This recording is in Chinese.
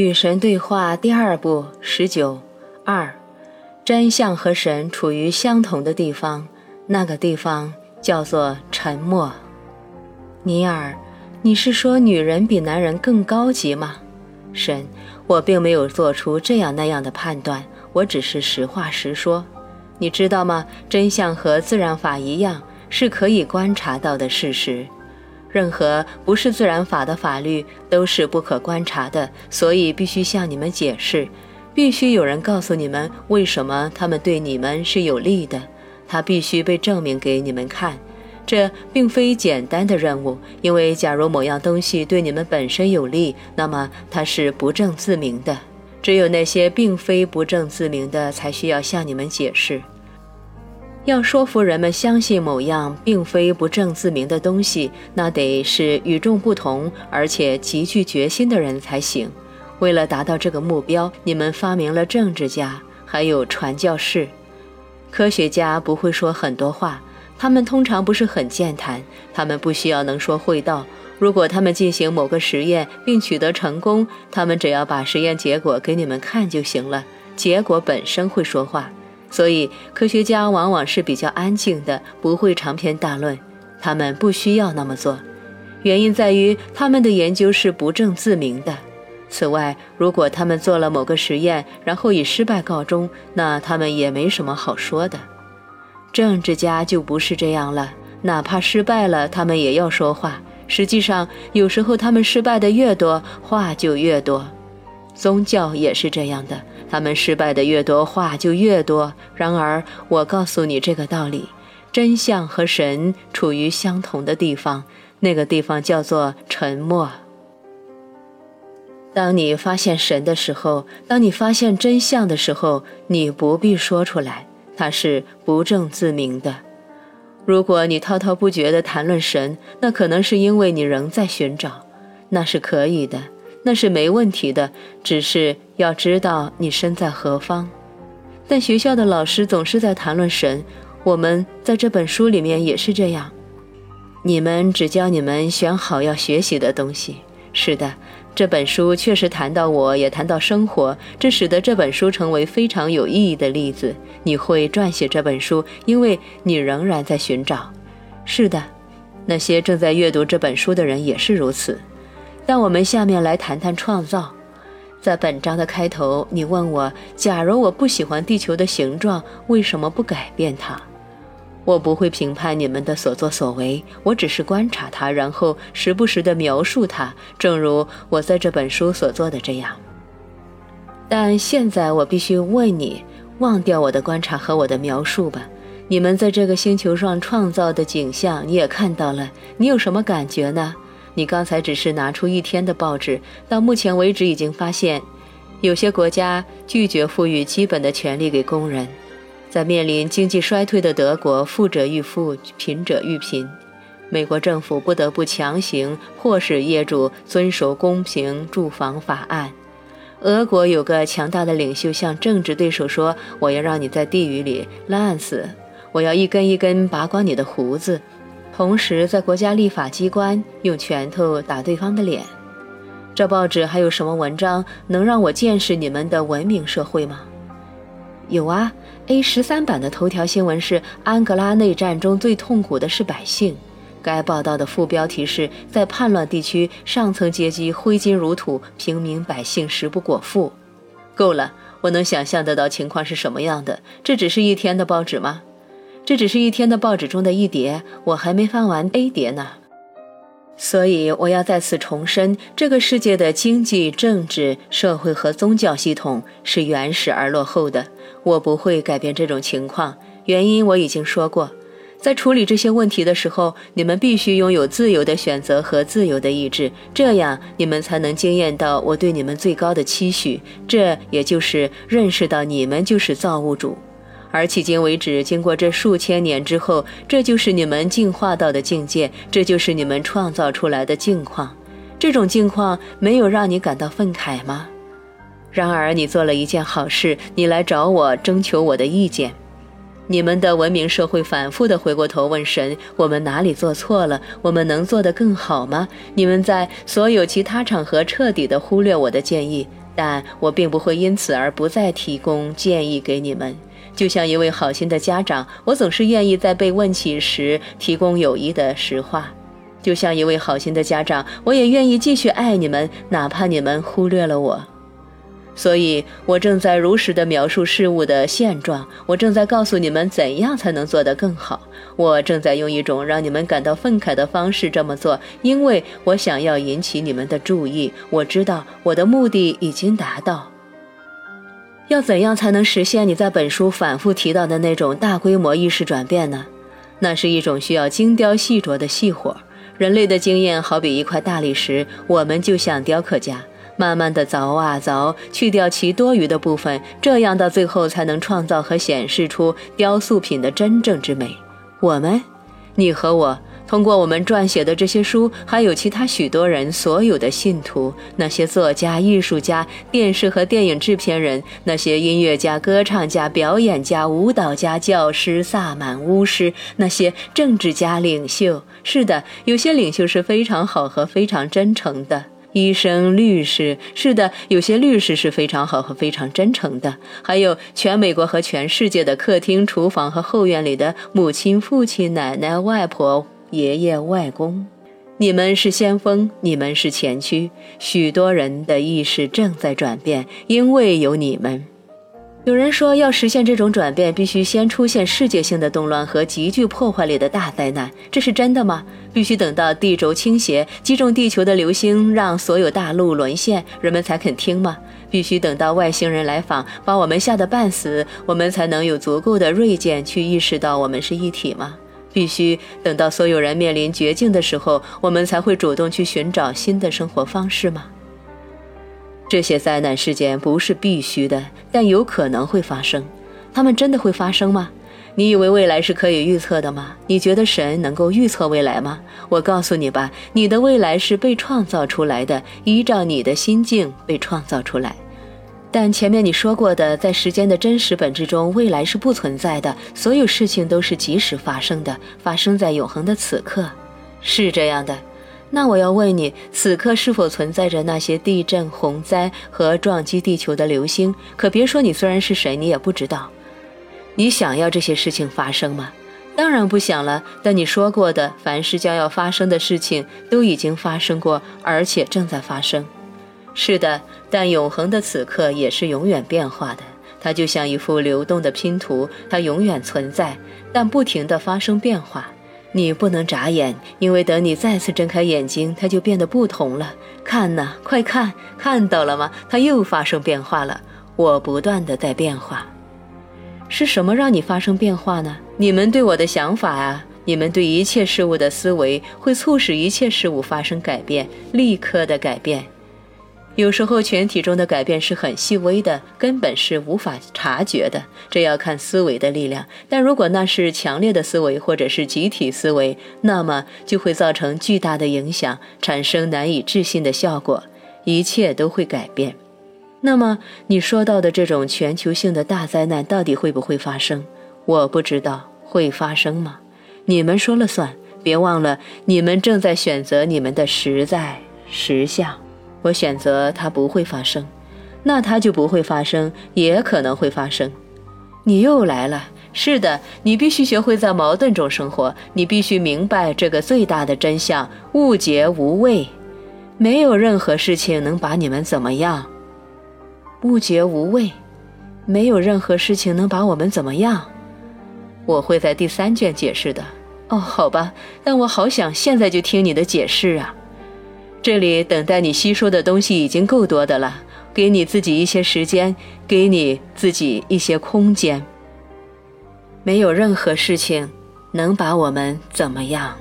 与神对话第二部十九二，真相和神处于相同的地方，那个地方叫做沉默。尼尔，你是说女人比男人更高级吗？神，我并没有做出这样那样的判断，我只是实话实说。你知道吗？真相和自然法一样，是可以观察到的事实。任何不是自然法的法律都是不可观察的，所以必须向你们解释，必须有人告诉你们为什么他们对你们是有利的，它必须被证明给你们看。这并非简单的任务，因为假如某样东西对你们本身有利，那么它是不证自明的。只有那些并非不证自明的，才需要向你们解释。要说服人们相信某样并非不证自明的东西，那得是与众不同而且极具决心的人才行。为了达到这个目标，你们发明了政治家，还有传教士。科学家不会说很多话，他们通常不是很健谈，他们不需要能说会道。如果他们进行某个实验并取得成功，他们只要把实验结果给你们看就行了，结果本身会说话。所以，科学家往往是比较安静的，不会长篇大论。他们不需要那么做，原因在于他们的研究是不证自明的。此外，如果他们做了某个实验，然后以失败告终，那他们也没什么好说的。政治家就不是这样了，哪怕失败了，他们也要说话。实际上，有时候他们失败的越多，话就越多。宗教也是这样的。他们失败的越多，话就越多。然而，我告诉你这个道理：真相和神处于相同的地方，那个地方叫做沉默。当你发现神的时候，当你发现真相的时候，你不必说出来，它是不证自明的。如果你滔滔不绝地谈论神，那可能是因为你仍在寻找，那是可以的。那是没问题的，只是要知道你身在何方。但学校的老师总是在谈论神，我们在这本书里面也是这样。你们只教你们选好要学习的东西。是的，这本书确实谈到我，也谈到生活，这使得这本书成为非常有意义的例子。你会撰写这本书，因为你仍然在寻找。是的，那些正在阅读这本书的人也是如此。让我们下面来谈谈创造。在本章的开头，你问我：假如我不喜欢地球的形状，为什么不改变它？我不会评判你们的所作所为，我只是观察它，然后时不时地描述它，正如我在这本书所做的这样。但现在我必须问你：忘掉我的观察和我的描述吧。你们在这个星球上创造的景象，你也看到了，你有什么感觉呢？你刚才只是拿出一天的报纸，到目前为止已经发现，有些国家拒绝赋予基本的权利给工人。在面临经济衰退的德国，富者愈富，贫者愈贫。美国政府不得不强行迫使业主遵守公平住房法案。俄国有个强大的领袖向政治对手说：“我要让你在地狱里烂死，我要一根一根拔光你的胡子。”同时，在国家立法机关用拳头打对方的脸。这报纸还有什么文章能让我见识你们的文明社会吗？有啊，A 十三版的头条新闻是安哥拉内战中最痛苦的是百姓。该报道的副标题是在叛乱地区，上层阶级挥金如土，平民百姓食不果腹。够了，我能想象得到情况是什么样的。这只是一天的报纸吗？这只是一天的报纸中的一叠，我还没翻完 A 叠呢。所以我要再次重申，这个世界的经济、政治、社会和宗教系统是原始而落后的。我不会改变这种情况，原因我已经说过。在处理这些问题的时候，你们必须拥有自由的选择和自由的意志，这样你们才能惊艳到我对你们最高的期许。这也就是认识到你们就是造物主。而迄今为止，经过这数千年之后，这就是你们进化到的境界，这就是你们创造出来的境况。这种境况没有让你感到愤慨吗？然而，你做了一件好事，你来找我征求我的意见。你们的文明社会反复地回过头问神：我们哪里做错了？我们能做得更好吗？你们在所有其他场合彻底地忽略我的建议。但我并不会因此而不再提供建议给你们。就像一位好心的家长，我总是愿意在被问起时提供有益的实话。就像一位好心的家长，我也愿意继续爱你们，哪怕你们忽略了我。所以，我正在如实的描述事物的现状。我正在告诉你们怎样才能做得更好。我正在用一种让你们感到愤慨的方式这么做，因为我想要引起你们的注意。我知道我的目的已经达到。要怎样才能实现你在本书反复提到的那种大规模意识转变呢？那是一种需要精雕细琢的细活。人类的经验好比一块大理石，我们就像雕刻家，慢慢的凿啊凿，去掉其多余的部分，这样到最后才能创造和显示出雕塑品的真正之美。我们，你和我。通过我们撰写的这些书，还有其他许多人所有的信徒，那些作家、艺术家、电视和电影制片人，那些音乐家、歌唱家、表演家、舞蹈家、教师、萨满、巫师，那些政治家、领袖。是的，有些领袖是非常好和非常真诚的。医生、律师，是的，有些律师是非常好和非常真诚的。还有全美国和全世界的客厅、厨房和后院里的母亲、父亲、奶奶、外婆。爷爷、外公，你们是先锋，你们是前驱。许多人的意识正在转变，因为有你们。有人说，要实现这种转变，必须先出现世界性的动乱和极具破坏力的大灾难。这是真的吗？必须等到地轴倾斜，击中地球的流星让所有大陆沦陷，人们才肯听吗？必须等到外星人来访，把我们吓得半死，我们才能有足够的锐见去意识到我们是一体吗？必须等到所有人面临绝境的时候，我们才会主动去寻找新的生活方式吗？这些灾难事件不是必须的，但有可能会发生。他们真的会发生吗？你以为未来是可以预测的吗？你觉得神能够预测未来吗？我告诉你吧，你的未来是被创造出来的，依照你的心境被创造出来。但前面你说过的，在时间的真实本质中，未来是不存在的。所有事情都是即时发生的，发生在永恒的此刻，是这样的。那我要问你，此刻是否存在着那些地震、洪灾和撞击地球的流星？可别说你虽然是谁，你也不知道。你想要这些事情发生吗？当然不想了。但你说过的，凡是将要发生的事情，都已经发生过，而且正在发生。是的，但永恒的此刻也是永远变化的。它就像一幅流动的拼图，它永远存在，但不停地发生变化。你不能眨眼，因为等你再次睁开眼睛，它就变得不同了。看呐，快看，看到了吗？它又发生变化了。我不断地在变化。是什么让你发生变化呢？你们对我的想法啊，你们对一切事物的思维，会促使一切事物发生改变，立刻的改变。有时候，全体中的改变是很细微的，根本是无法察觉的。这要看思维的力量。但如果那是强烈的思维，或者是集体思维，那么就会造成巨大的影响，产生难以置信的效果。一切都会改变。那么，你说到的这种全球性的大灾难到底会不会发生？我不知道会发生吗？你们说了算。别忘了，你们正在选择你们的实在实相。我选择它不会发生，那它就不会发生，也可能会发生。你又来了，是的，你必须学会在矛盾中生活，你必须明白这个最大的真相：物皆无畏，没有任何事情能把你们怎么样。物皆无畏，没有任何事情能把我们怎么样。我会在第三卷解释的。哦，好吧，但我好想现在就听你的解释啊。这里等待你吸收的东西已经够多的了，给你自己一些时间，给你自己一些空间。没有任何事情能把我们怎么样。